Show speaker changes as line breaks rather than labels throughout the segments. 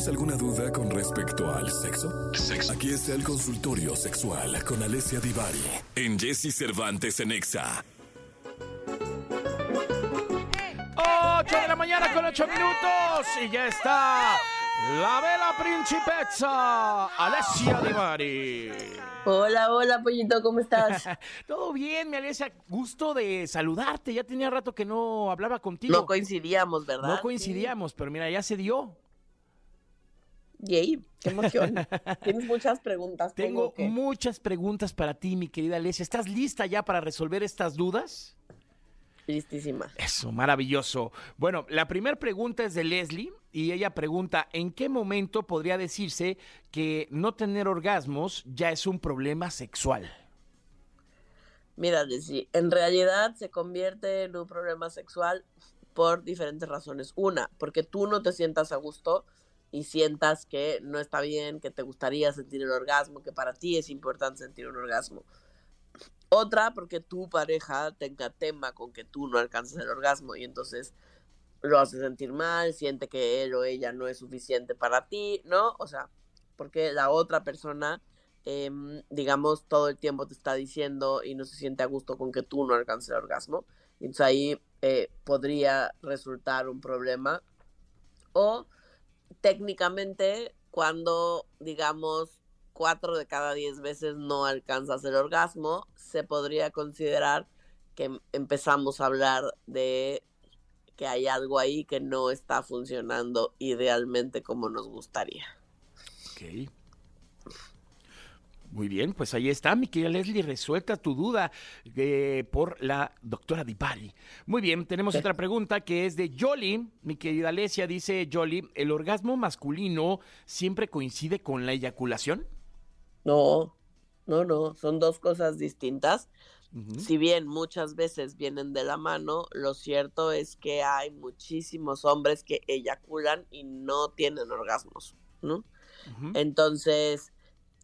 ¿Tienes alguna duda con respecto al sexo? Aquí está el consultorio sexual con Alessia Divari en Jesse Cervantes en Exa.
8 de la mañana con 8 minutos y ya está la vela principessa Alessia Divari.
Hola, hola, pollito, ¿cómo estás?
Todo bien, mi Alessia, gusto de saludarte. Ya tenía rato que no hablaba contigo.
No coincidíamos, ¿verdad?
No coincidíamos, pero mira, ya se dio.
Yay, qué emoción. Tienes muchas preguntas.
Tengo muchas preguntas para ti, mi querida Alessia. ¿Estás lista ya para resolver estas dudas?
Listísima.
Eso, maravilloso. Bueno, la primera pregunta es de Leslie y ella pregunta, ¿en qué momento podría decirse que no tener orgasmos ya es un problema sexual?
Mira, Leslie, en realidad se convierte en un problema sexual por diferentes razones. Una, porque tú no te sientas a gusto y sientas que no está bien, que te gustaría sentir el orgasmo, que para ti es importante sentir un orgasmo. Otra, porque tu pareja tenga tema con que tú no alcanzas el orgasmo y entonces lo hace sentir mal, siente que él o ella no es suficiente para ti, ¿no? O sea, porque la otra persona, em, digamos, todo el tiempo te está diciendo y no se siente a gusto con que tú no alcances el orgasmo. Entonces ahí eh, podría resultar un problema. O técnicamente, cuando, digamos, cuatro de cada diez veces no alcanzas el orgasmo, se podría considerar que empezamos a hablar de que hay algo ahí que no está funcionando idealmente como nos gustaría.
Muy bien, pues ahí está, mi querida Leslie, resuelta tu duda eh, por la doctora Dipari. Muy bien, tenemos otra pregunta que es de Jolly. Mi querida Alesia dice, Jolly, ¿el orgasmo masculino siempre coincide con la eyaculación?
No, no, no, son dos cosas distintas. Si bien muchas veces vienen de la mano, lo cierto es que hay muchísimos hombres que eyaculan y no tienen orgasmos, ¿no? Entonces,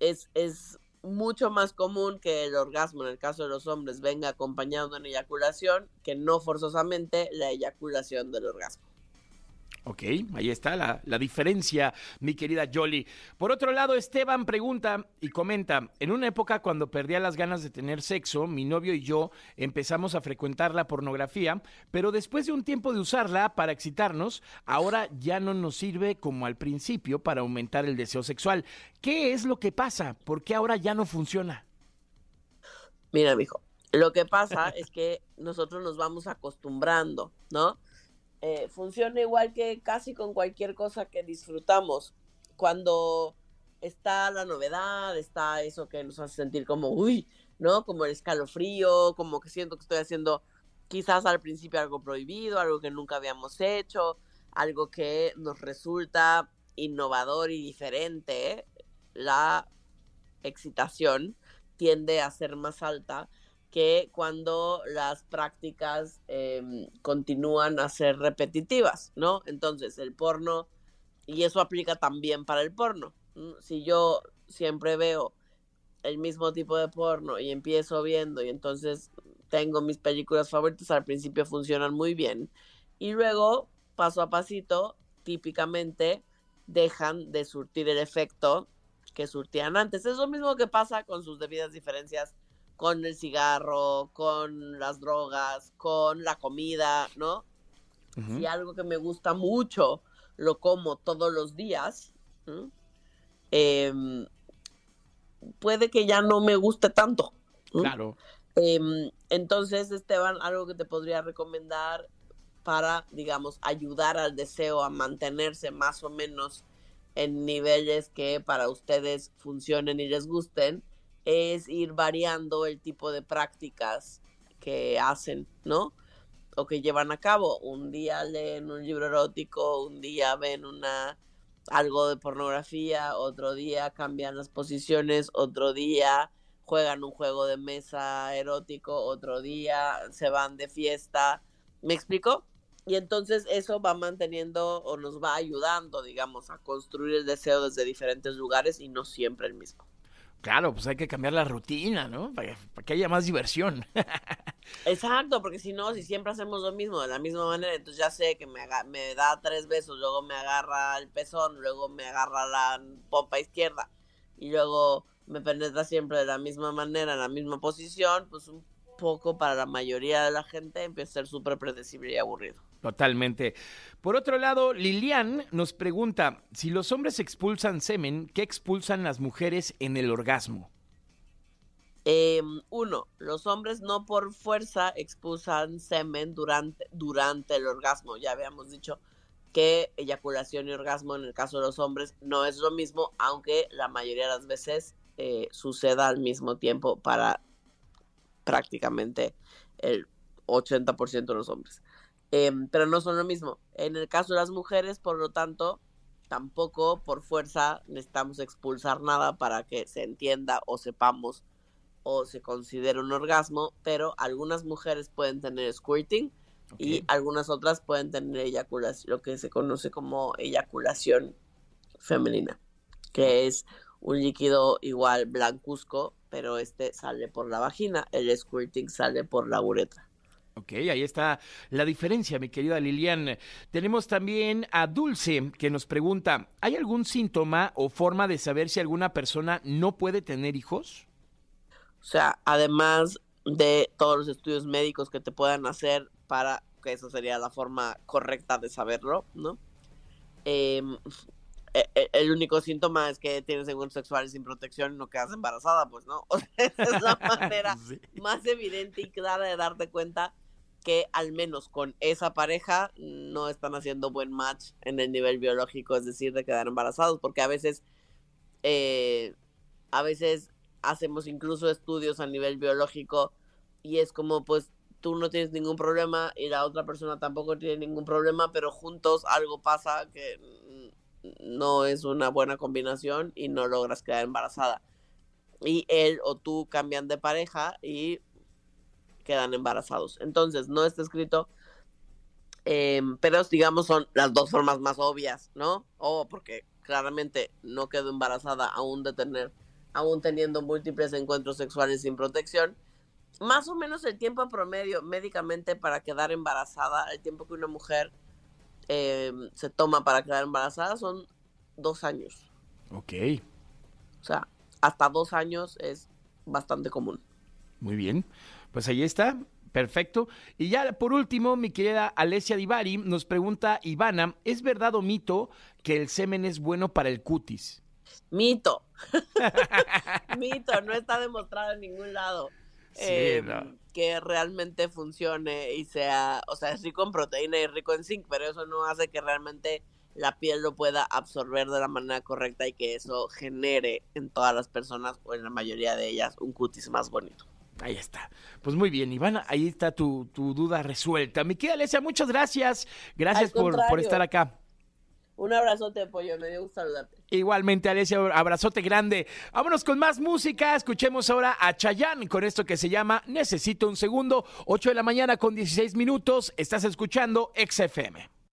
es, es mucho más común que el orgasmo en el caso de los hombres venga acompañado de una eyaculación que no forzosamente la eyaculación del orgasmo.
Ok, ahí está la, diferencia, mi querida Jolly. Por otro lado, Esteban pregunta y comenta, en una época cuando perdía las ganas de tener sexo, mi novio y yo empezamos a frecuentar la pornografía, pero después de un tiempo de usarla para excitarnos, ahora ya no nos sirve como al principio para aumentar el deseo sexual. ¿Qué es lo que pasa? ¿Por qué ahora ya no funciona?
Mira, mijo, lo que pasa es que nosotros nos vamos acostumbrando, ¿no? Eh, funciona igual que casi con cualquier cosa que disfrutamos. Cuando está la novedad, está eso que nos hace sentir como, uy, ¿no? Como el escalofrío, como que siento que estoy haciendo quizás al principio algo prohibido, algo que nunca habíamos hecho, algo que nos resulta innovador y diferente. La excitación tiende a ser más alta que cuando las prácticas em, continúan a ser repetitivas, ¿no? Entonces, el porno, y eso aplica también para el porno. Si yo siempre veo el mismo tipo de porno y empiezo viendo y entonces tengo mis películas favoritas, al principio funcionan muy bien y luego, paso a pasito, típicamente dejan de surtir el efecto que surtían antes. Es lo mismo que pasa con sus debidas diferencias con el cigarro, con las drogas, con la comida, ¿no? Si algo que me gusta mucho lo como todos los días, em, puede que ya no me guste tanto.
Claro.
Em, entonces, Esteban, algo que te podría recomendar para, digamos, ayudar al deseo a mantenerse más o menos en niveles que para ustedes funcionen y les gusten, es ir variando el tipo de prácticas que hacen, ¿no? O que llevan a cabo. Un día leen un libro erótico, un día ven una algo de pornografía, otro día cambian las posiciones, otro día juegan un juego de mesa erótico, otro día se van de fiesta. ¿Me explico? Y entonces eso va manteniendo o nos va ayudando, digamos, a construir el deseo desde diferentes lugares y no siempre el mismo.
Claro, pues hay que cambiar la rutina, ¿no? Para, que haya más diversión.
Exacto, porque si no, si siempre hacemos lo mismo de la misma manera, entonces ya sé que me, da tres besos, luego me agarra el pezón, luego me agarra la pompa izquierda y luego me penetra siempre de la misma manera, en la misma posición, pues un poco para la mayoría de la gente empieza a ser súper predecible y aburrido.
Totalmente. Por otro lado, Lilian nos pregunta, si los hombres expulsan semen, ¿qué expulsan las mujeres en el orgasmo?
Em, uno, los hombres no por fuerza expulsan semen durante, durante el orgasmo. Ya habíamos dicho que eyaculación y orgasmo en el caso de los hombres no es lo mismo, aunque la mayoría de las veces eh, suceda al mismo tiempo para prácticamente el 80% de los hombres. Em, pero no son lo mismo. En el caso de las mujeres, por lo tanto, tampoco por fuerza necesitamos expulsar nada para que se entienda o sepamos o se considere un orgasmo, pero algunas mujeres pueden tener squirting y algunas otras pueden tener eyaculación, lo que se conoce como eyaculación femenina, que es un líquido igual blancuzco, pero este sale por la vagina, el squirting sale por la uretra.
Ok, ahí está la diferencia, mi querida Lilian. Tenemos también a Dulce que nos pregunta, ¿hay algún síntoma o forma de saber si alguna persona no puede tener hijos?
O sea, además de todos los estudios médicos que te puedan hacer para que eso sería la forma correcta de saberlo, ¿no? Em, e, e, el único síntoma es que tienes encuentros sexuales sin protección y no quedas embarazada, pues no. O sea, esa es la manera más evidente y clara de darte cuenta que al menos con esa pareja no están haciendo buen match en el nivel biológico, es decir, de quedar embarazados, porque a veces, eh, a veces hacemos incluso estudios a nivel biológico y es como, pues, tú no tienes ningún problema y la otra persona tampoco tiene ningún problema, pero juntos algo pasa que no es una buena combinación y no logras quedar embarazada. Y él o tú cambian de pareja y quedan embarazados. Entonces, no está escrito, em, pero digamos son las dos formas más obvias, ¿no? O porque claramente no quedó embarazada aún de tener, aún teniendo múltiples encuentros sexuales sin protección. Más o menos el tiempo promedio médicamente para quedar embarazada, el tiempo que una mujer em, se toma para quedar embarazada son dos años.
Ok.
O sea, hasta dos años es bastante común.
Muy bien. Pues ahí está. Perfecto. Y ya por último, mi querida Alessia Divari nos pregunta, Ivana, ¿es verdad o mito que el semen es bueno para el cutis?
Mito. mito, no está demostrado en ningún lado. Em, que realmente funcione y sea, o sea, es rico en proteína y rico en zinc, pero eso no hace que realmente la piel lo pueda absorber de la manera correcta y que eso genere en todas las personas o en la mayoría de ellas un cutis más bonito.
Ahí está. Pues muy bien, Ivana, ahí está tu, duda resuelta. Mi querida Alesia, muchas gracias. Gracias por, por, estar acá.
Un abrazote, pollo, me dio gusto saludarte.
Igualmente, Alesia, abrazote grande. Vámonos con más música. Escuchemos ahora a Chayanne con esto que se llama Necesito un segundo. 8 de la mañana con 16 minutos. Estás escuchando XFM.